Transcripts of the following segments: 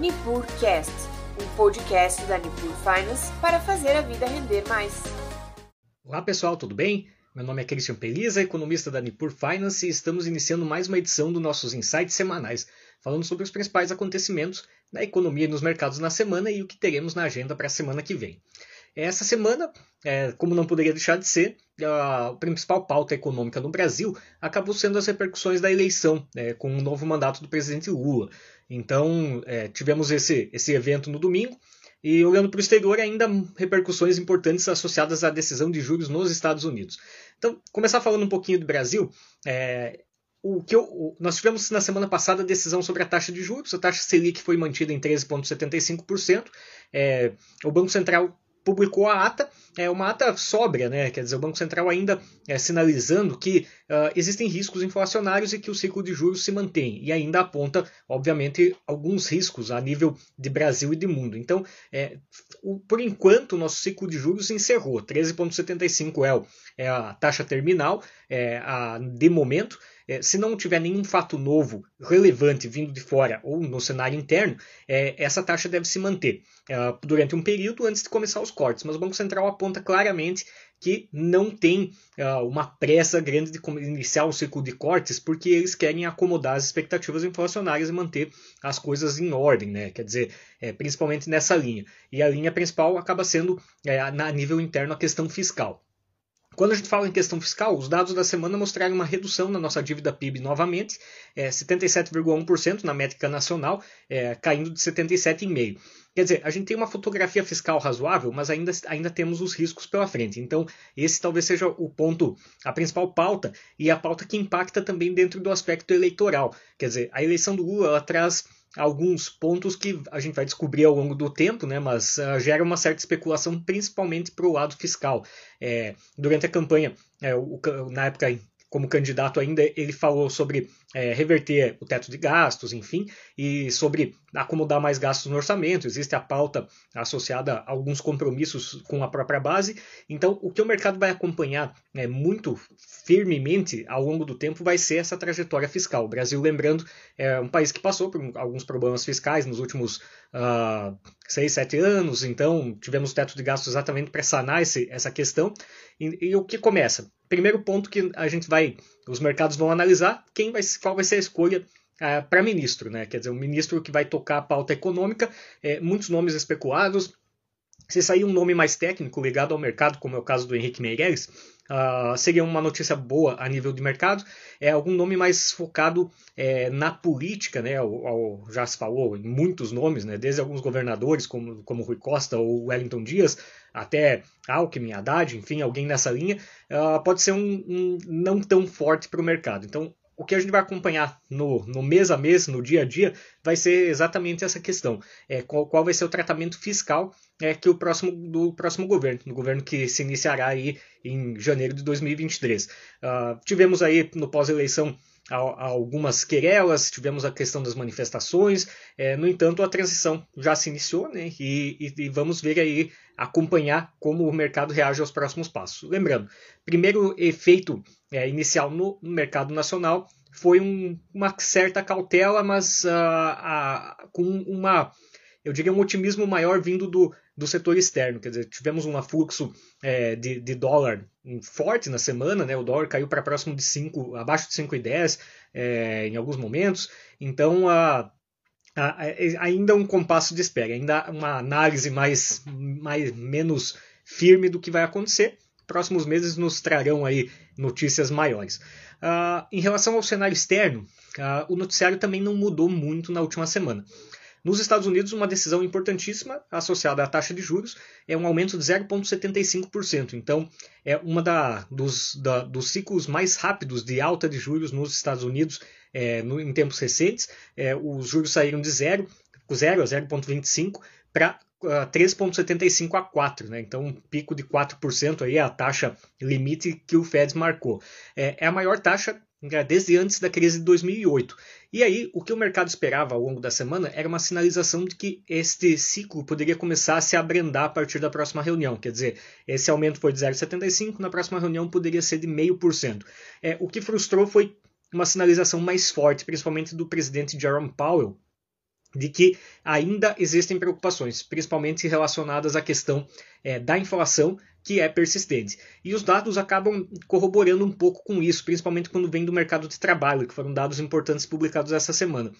NipurCast, um podcast da Nipur Finance para fazer a vida render mais. Olá pessoal, tudo bem? Meu nome é Christian Peliza, economista da Nipur Finance, e estamos iniciando mais uma edição dos nossos insights semanais, falando sobre os principais acontecimentos na economia e nos mercados na semana e o que teremos na agenda para a semana que vem. Essa semana, é, como não poderia deixar de ser, a principal pauta econômica no Brasil acabou sendo as repercussões da eleição, é, com o novo mandato do presidente Lula. Então, é, tivemos esse, esse evento no domingo, e olhando para o exterior, ainda repercussões importantes associadas à decisão de juros nos Estados Unidos. Então, começar falando um pouquinho do Brasil. É, o que eu, o, nós tivemos na semana passada a decisão sobre a taxa de juros. A taxa Selic foi mantida em 13,75%. É, o Banco Central publicou a ata, é uma ata sóbria, né? quer dizer, o Banco Central ainda é, sinalizando que uh, existem riscos inflacionários e que o ciclo de juros se mantém, e ainda aponta, obviamente, alguns riscos a nível de Brasil e de mundo. Então, é, o, por enquanto, o nosso ciclo de juros encerrou, 13,75 é, é a taxa terminal, é, a, de momento, é, se não tiver nenhum fato novo relevante vindo de fora ou no cenário interno, é, essa taxa deve se manter é, durante um período antes de começar os cortes. Mas o Banco Central aponta claramente que não tem é, uma pressa grande de iniciar o ciclo de cortes, porque eles querem acomodar as expectativas inflacionárias e manter as coisas em ordem, né? quer dizer, é, principalmente nessa linha. E a linha principal acaba sendo, é, na nível interno, a questão fiscal. Quando a gente fala em questão fiscal, os dados da semana mostraram uma redução na nossa dívida PIB novamente, é, 77,1% na métrica nacional, é, caindo de 77,5%. Quer dizer, a gente tem uma fotografia fiscal razoável, mas ainda, ainda temos os riscos pela frente. Então, esse talvez seja o ponto, a principal pauta, e a pauta que impacta também dentro do aspecto eleitoral. Quer dizer, a eleição do Lula ela traz alguns pontos que a gente vai descobrir ao longo do tempo, né, mas uh, gera uma certa especulação, principalmente para o lado fiscal. É, durante a campanha, é, o, na época como candidato ainda, ele falou sobre é, reverter o teto de gastos, enfim, e sobre acomodar mais gastos no orçamento. Existe a pauta associada a alguns compromissos com a própria base. Então, o que o mercado vai acompanhar é, muito firmemente ao longo do tempo vai ser essa trajetória fiscal. O Brasil, lembrando, é um país que passou por alguns problemas fiscais nos últimos uh, seis, sete anos, então tivemos teto de gastos exatamente para sanar esse, essa questão. E, e o que começa? primeiro ponto que a gente vai, os mercados vão analisar quem vai, qual vai ser a escolha uh, para ministro, né? Quer dizer, um ministro que vai tocar a pauta econômica, é, muitos nomes especulados. Se sair um nome mais técnico ligado ao mercado, como é o caso do Henrique Meirelles, uh, seria uma notícia boa a nível de mercado. É algum nome mais focado é, na política, né? Já se falou em muitos nomes, né? Desde alguns governadores como, como Rui Costa ou Wellington Dias, até Alckmin, Haddad, enfim, alguém nessa linha, uh, pode ser um, um não tão forte para o mercado. Então, o que a gente vai acompanhar no, no, mês a mês, no dia a dia, vai ser exatamente essa questão. É, qual, qual vai ser o tratamento fiscal é, que o próximo, do próximo governo, do governo que se iniciará aí em janeiro de 2023. Uh, ah, tivemos aí no pós-eleição algumas querelas, tivemos a questão das manifestações, é, no entanto a transição já se iniciou né, e, e, vamos ver aí, acompanhar como o mercado reage aos próximos passos. Lembrando, primeiro efeito é, inicial no, no, mercado nacional foi um, uma certa cautela, mas uh, com uma, eu diria, um otimismo maior vindo do, do setor externo. Quer dizer, tivemos um afluxo é, de, de, dólar forte na semana, né? o dólar caiu para próximo de 5, abaixo de 5,10 é, em alguns momentos. Então, a, a, a, ainda um compasso de espera, ainda uma análise mais, mais menos firme do que vai acontecer. Próximos meses nos trarão aí notícias maiores. Uh, em relação ao cenário externo, uh, o noticiário também não mudou muito na última semana. Nos Estados Unidos, uma decisão importantíssima associada à taxa de juros é um aumento de 0,75%. Então, é uma dos, dos ciclos mais rápidos de alta de juros nos Estados Unidos é, no, em tempos recentes. É, os juros saíram de 0, 0 a 0,25 para 3,75 a 4, né? então um pico de 4% aí é a taxa limite que o Fed marcou. É, é a maior taxa desde antes da crise de 2008. E aí, o que o mercado esperava ao longo da semana era uma sinalização de que este ciclo poderia começar a se abrandar a partir da próxima reunião. Quer dizer, esse aumento foi de 0,75, na próxima reunião poderia ser de 0,5%. É, o que frustrou foi uma sinalização mais forte, principalmente do presidente Jerome Powell, de que ainda existem preocupações, principalmente relacionadas à questão é, da inflação, que é persistente. E os dados acabam corroborando um pouco com isso, principalmente quando vem do mercado de trabalho, que foram dados importantes publicados essa semana.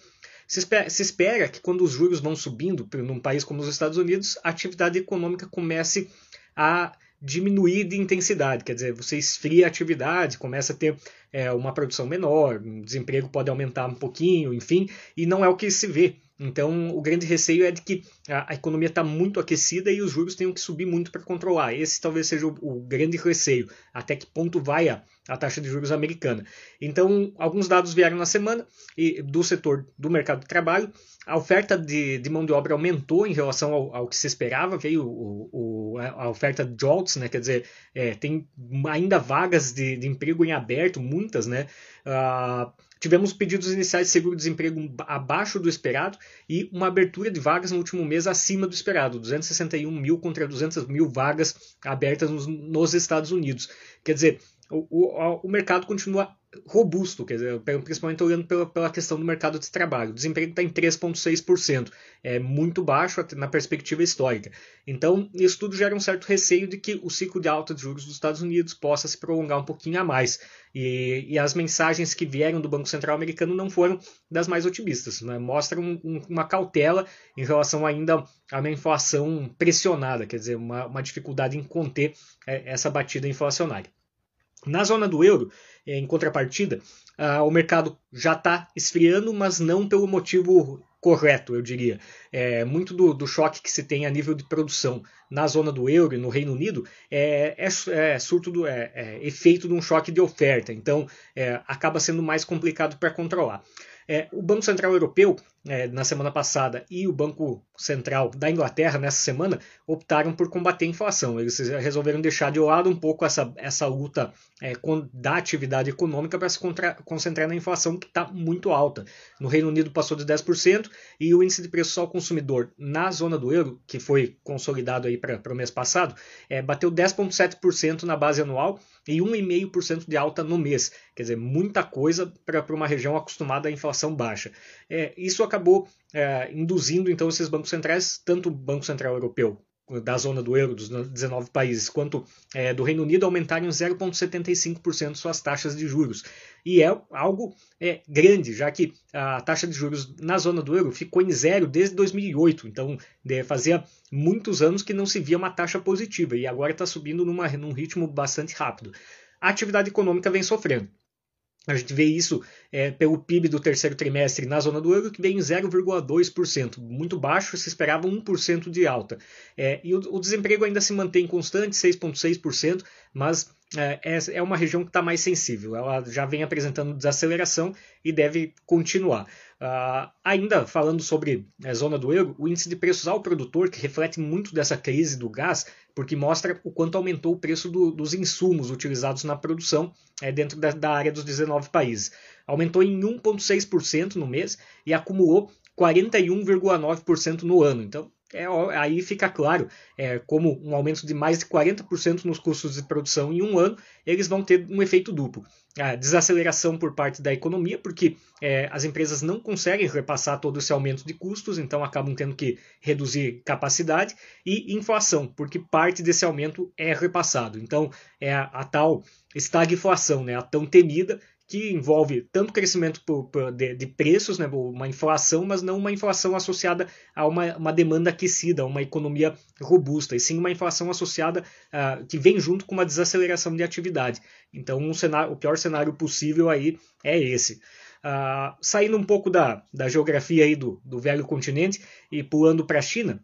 Se espera, se espera que quando os juros vão subindo num país como os Estados Unidos, a atividade econômica comece a diminuir de intensidade, quer dizer, você esfria a atividade, começa a ter é, uma produção menor, o desemprego pode aumentar um pouquinho, enfim, e não é o que se vê então, o grande receio é de que a, a economia está muito aquecida e os juros tenham que subir muito para controlar. Esse talvez seja o, o, grande receio. Até que ponto vai a, a, taxa de juros americana? Então, alguns dados vieram na semana e, do setor do mercado de trabalho. A oferta de, de mão de obra aumentou em relação ao, ao que se esperava, veio o, a oferta de jobs, né? quer dizer, é, tem ainda vagas de, de emprego em aberto, muitas, né? Uh, Tivemos pedidos iniciais de seguro-desemprego abaixo do esperado e uma abertura de vagas no último mês acima do esperado, 261 mil contra 200 mil vagas abertas nos, nos Estados Unidos. Quer dizer, o, o, o mercado continua robusto, quer dizer, principalmente olhando pela, pela questão do mercado de trabalho. O desemprego está em 3,6%, é muito baixo na perspectiva histórica. Então, isso tudo gera um certo receio de que o ciclo de alta de juros dos Estados Unidos possa se prolongar um pouquinho a mais. E, e as mensagens que vieram do Banco Central americano não foram das mais otimistas, né? mostram um, uma cautela em relação ainda a uma inflação pressionada, quer dizer, uma, uma dificuldade em conter é, essa batida inflacionária. Na zona do euro, eh, em contrapartida, o mercado já está esfriando, mas não pelo motivo correto, eu diria. É, muito do, do, choque que se tem a nível de produção na zona do euro e no Reino Unido é, é, é surto do, é, é, efeito de um choque de oferta, então é, acaba sendo mais complicado para controlar. É, o Banco Central Europeu, é, na semana passada, e o Banco Central da Inglaterra, nessa semana, optaram por combater a inflação. Eles resolveram deixar de lado um pouco essa, essa luta é, com, da atividade econômica para se contra, concentrar na inflação, que está muito alta. No Reino Unido passou de 10%, e o índice de preços ao consumidor na zona do euro, que foi consolidado para o mês passado, é, bateu 10,7% na base anual e 1,5% de alta no mês. Quer dizer, muita coisa para uma região acostumada à inflação baixa. É, isso acabou é, induzindo então esses bancos centrais, tanto o Banco Central Europeu da zona do euro, dos 19 países, quanto é, do Reino Unido, aumentarem 0,75% suas taxas de juros. E é algo é, grande, já que a taxa de juros na zona do euro ficou em zero desde 2008. Então, fazia muitos anos que não se via uma taxa positiva e agora está subindo numa, num ritmo bastante rápido. A atividade econômica vem sofrendo. A gente vê isso é, pelo PIB do terceiro trimestre na zona do euro, que vem em 0,2%, muito baixo, se esperava 1% de alta. É, e o, o, desemprego ainda se mantém constante, 6,6%, mas é, é, uma região que está mais sensível. Ela já vem apresentando desaceleração e deve continuar. Uh, ainda falando sobre a é, zona do euro, o índice de preços ao produtor, que reflete muito dessa crise do gás, porque mostra o quanto aumentou o preço do, dos insumos utilizados na produção é, dentro da, da área dos 19 países. Aumentou em 1,6% no mês e acumulou 41,9% no ano. Então, é, aí fica claro é, como um aumento de mais de 40% nos custos de produção em um ano, eles vão ter um efeito duplo. A desaceleração por parte da economia, porque é, as empresas não conseguem repassar todo esse aumento de custos, então acabam tendo que reduzir capacidade, e inflação, porque parte desse aumento é repassado. Então é a, a tal estagflação, né, a tão temida, que envolve tanto crescimento por, por, de, de, preços, né, uma inflação, mas não uma inflação associada a uma, uma demanda aquecida, a uma economia robusta, e sim uma inflação associada uh, que vem junto com uma desaceleração de atividade. Então, um cenário, o pior cenário possível aí é esse. Uh, saindo um pouco da, da geografia aí do, do velho continente e pulando para a China,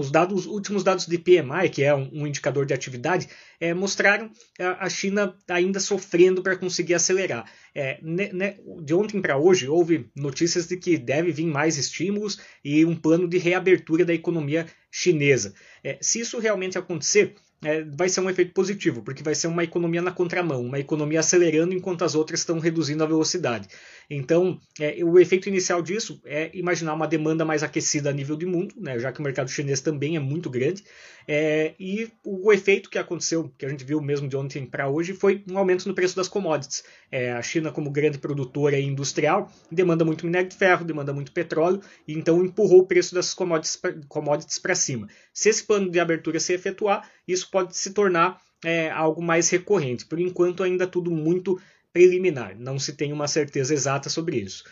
os dados, últimos dados de PMI, que é um, um indicador de atividade, é, mostraram a, China ainda sofrendo para conseguir acelerar. É, ne, ne, de ontem para hoje, houve notícias de que deve vir mais estímulos e um plano de reabertura da economia chinesa. É, se isso realmente acontecer, é, vai ser um efeito positivo, porque vai ser uma economia na contramão, uma economia acelerando enquanto as outras estão reduzindo a velocidade. Então, é, o efeito inicial disso é imaginar uma demanda mais aquecida a nível de mundo, né, já que o mercado chinês também é muito grande. É, e o efeito que aconteceu, que a gente viu mesmo de ontem para hoje, foi um aumento no preço das commodities. É, a China, como grande produtora industrial, demanda muito minério de ferro, demanda muito petróleo, e então empurrou o preço dessas commodities para cima. Se esse plano de abertura se efetuar, isso pode se tornar é, algo mais recorrente. Por enquanto, ainda tudo muito preliminar, não se tem uma certeza exata sobre isso.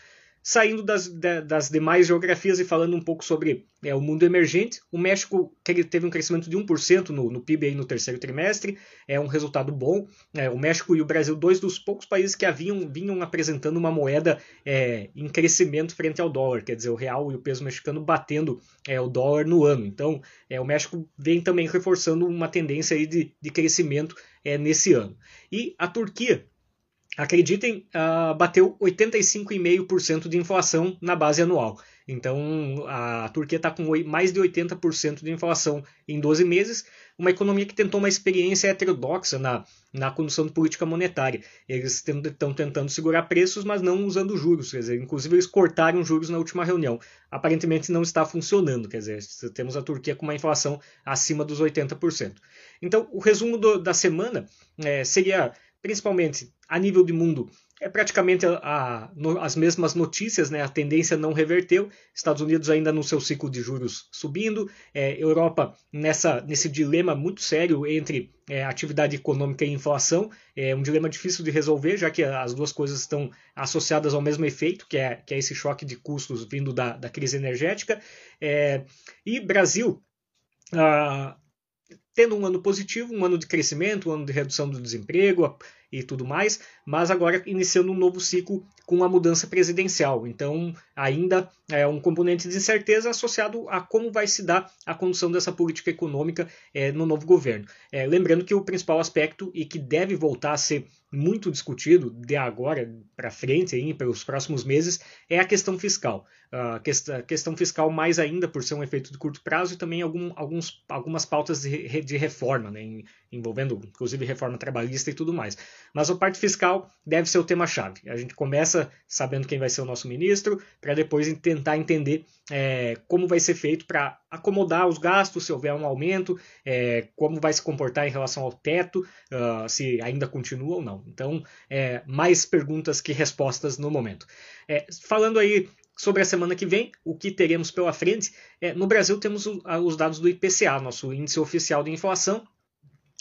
Saindo das, das demais geografias e falando um pouco sobre é, o mundo emergente, o México teve um crescimento de 1% no, no PIB no terceiro trimestre, é um resultado bom. É, o México e o Brasil, dois dos poucos países que haviam, vinham apresentando uma moeda é, em crescimento frente ao dólar, quer dizer, o real e o peso mexicano batendo é, o dólar no ano. Então, é, o México vem também reforçando uma tendência aí de, de crescimento é, nesse ano. E a Turquia acreditem, uh, bateu 85,5% de inflação na base anual. Então, a Turquia está com mais de 80% de inflação em 12 meses, uma economia que tentou uma experiência heterodoxa na, na condução de política monetária. Eles estão tentando segurar preços, mas não usando juros. Quer dizer, inclusive, eles cortaram juros na última reunião. Aparentemente não está funcionando. Quer dizer, temos a Turquia com uma inflação acima dos 80%. Então, o resumo do, da semana é, seria principalmente a nível de mundo, é praticamente a, a, no, as mesmas notícias, né? a tendência não reverteu. Estados Unidos ainda no seu ciclo de juros subindo, é, Europa nessa, nesse dilema muito sério entre é, atividade econômica e inflação, é um dilema difícil de resolver, já que as duas coisas estão associadas ao mesmo efeito, que é, que é esse choque de custos vindo da, da crise energética. É, e Brasil. Ah, tendo um ano positivo, um ano de crescimento, um ano de redução do desemprego e tudo mais, mas agora iniciando um novo ciclo com a mudança presidencial. Então, ainda é um componente de incerteza associado a como vai se dar a condução dessa política econômica é, no novo governo. É, lembrando que o principal aspecto e que deve voltar a ser muito discutido de agora para frente, aí, pelos próximos meses, é a questão fiscal. A questão fiscal, mais ainda por ser um efeito de curto prazo, e também algum, alguns, algumas pautas de, de reforma, né, envolvendo inclusive reforma trabalhista e tudo mais. Mas a parte fiscal deve ser o tema-chave. A gente começa sabendo quem vai ser o nosso ministro, para depois tentar entender é, como vai ser feito para acomodar os gastos, se houver um aumento, é, como vai se comportar em relação ao teto, uh, se ainda continua ou não. Então, é, mais perguntas que respostas no momento. É, falando aí sobre a semana que vem, o que teremos pela frente. É, no Brasil temos os dados do IPCA, nosso índice oficial de inflação.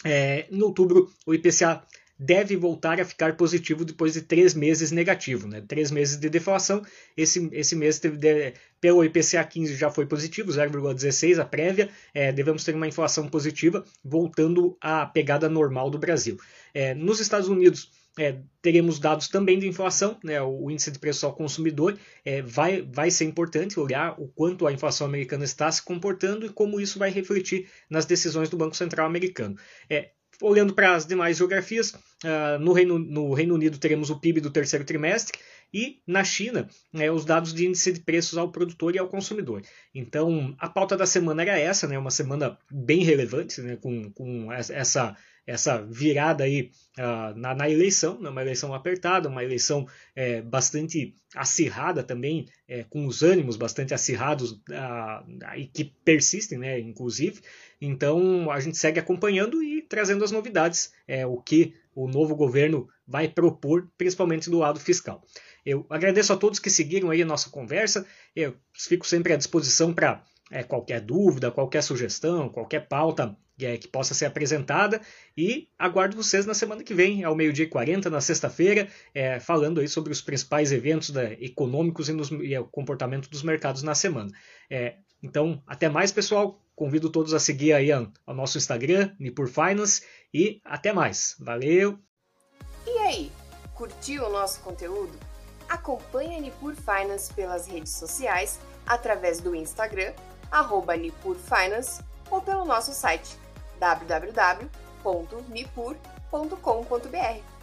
É, em outubro, o IPCA deve voltar a ficar positivo depois de três meses negativo, né? três meses de deflação. Esse, esse mês teve de, pelo IPCA 15 já foi positivo, 0,16 a prévia. É, devemos ter uma inflação positiva, voltando à pegada normal do Brasil. É, nos Estados Unidos, é, teremos dados também de inflação, né, o índice de preço ao consumidor é, vai, vai ser importante olhar o quanto a inflação americana está se comportando e como isso vai refletir nas decisões do Banco Central americano. É, olhando para as demais geografias, uh, no, Reino, no Reino Unido teremos o PIB do terceiro trimestre, e na China, né, os dados de índice de preços ao produtor e ao consumidor. Então, a pauta da semana era essa, né, uma semana bem relevante, né, com, com essa essa virada aí uh, na, na, eleição, né? uma eleição apertada, uma eleição é, bastante acirrada também, é, com os ânimos bastante acirrados uh, e que persistem, né, inclusive. Então a gente segue acompanhando e trazendo as novidades, é, o que o novo governo vai propor, principalmente do lado fiscal. Eu agradeço a todos que seguiram aí a nossa conversa. Eu fico sempre à disposição para é, qualquer dúvida, qualquer sugestão, qualquer pauta é, que possa ser apresentada. E aguardo vocês na semana que vem, ao meio-dia e 40, na sexta-feira, é, falando aí sobre os principais eventos da, econômicos e, nos, e, o comportamento dos mercados na semana. É, então, até mais, pessoal. Convido todos a seguir aí ao nosso Instagram, Nipur Finance, e até mais. Valeu! E aí, curtiu o nosso conteúdo? Acompanhe a Nipur Finance pelas redes sociais, através do Instagram, arroba Nipur Finance, ou pelo nosso site www.nipur.com.br.